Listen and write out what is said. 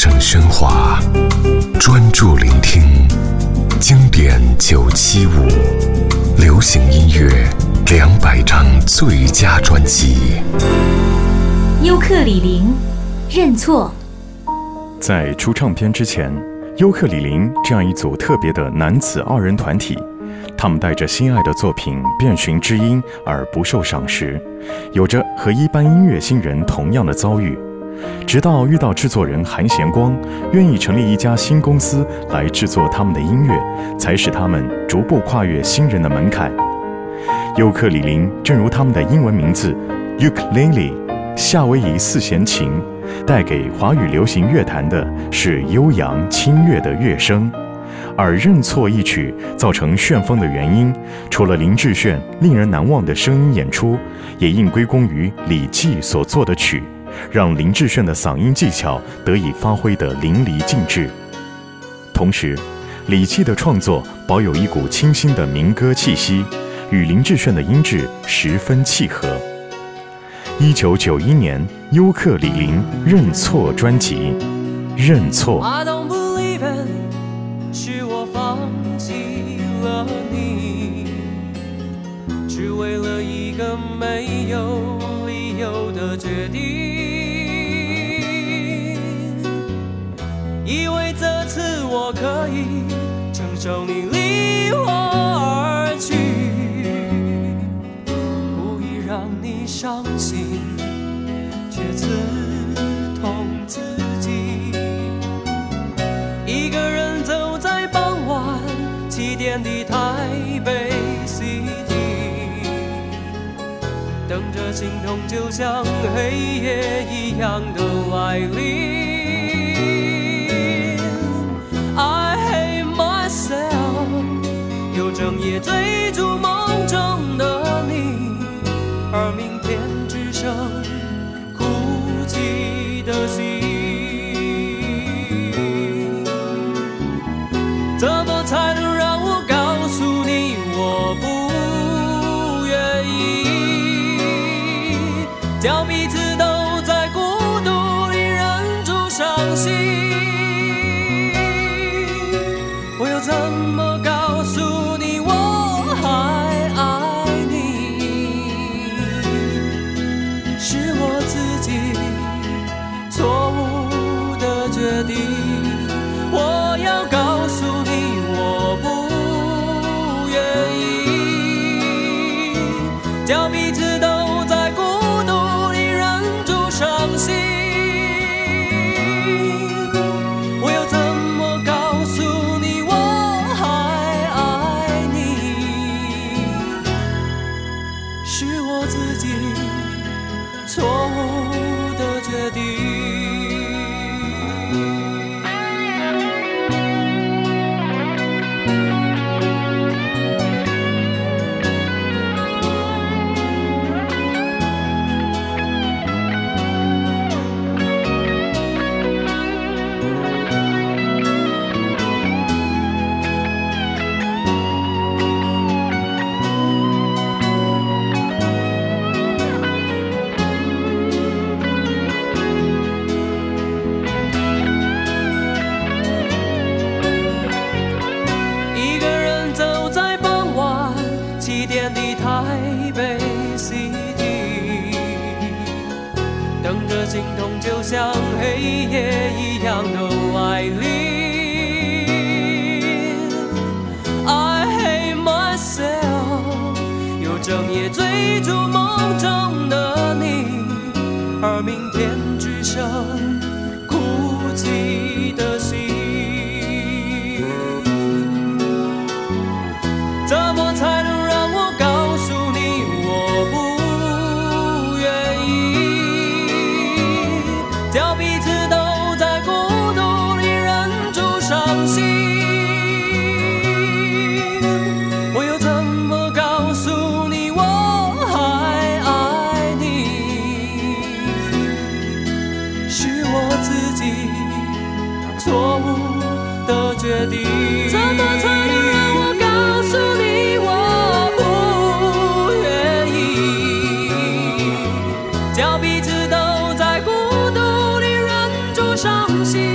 声喧哗，专注聆听经典九七五，流行音乐两百张最佳专辑。优客李林，认错。在出唱片之前，优客李林这样一组特别的男子二人团体，他们带着心爱的作品遍寻知音而不受赏识，有着和一般音乐新人同样的遭遇。直到遇到制作人韩贤光，愿意成立一家新公司来制作他们的音乐，才使他们逐步跨越新人的门槛。尤克里林，正如他们的英文名字 ukulele，夏威夷四弦琴，带给华语流行乐坛的是悠扬清越的乐声。而《认错》一曲造成旋风的原因，除了林志炫令人难忘的声音演出，也应归功于李记所作的曲。让林志炫的嗓音技巧得以发挥得淋漓尽致。同时，李记的创作保有一股清新的民歌气息，与林志炫的音质十分契合。一九九一年，优客李林认错专辑，认错。只为了一个没有理由的决定。以为这次我可以承受你心痛就像黑夜一样的来临。I hate myself，又整夜追逐梦中的你，而明天只剩哭泣的心。怎么才能放心。错。心痛就像黑夜一样的来临。I hate myself，又整夜追逐梦中的你，而明天只剩怎么才能让我告诉你我不愿意？叫彼此都在孤独里忍住。伤心。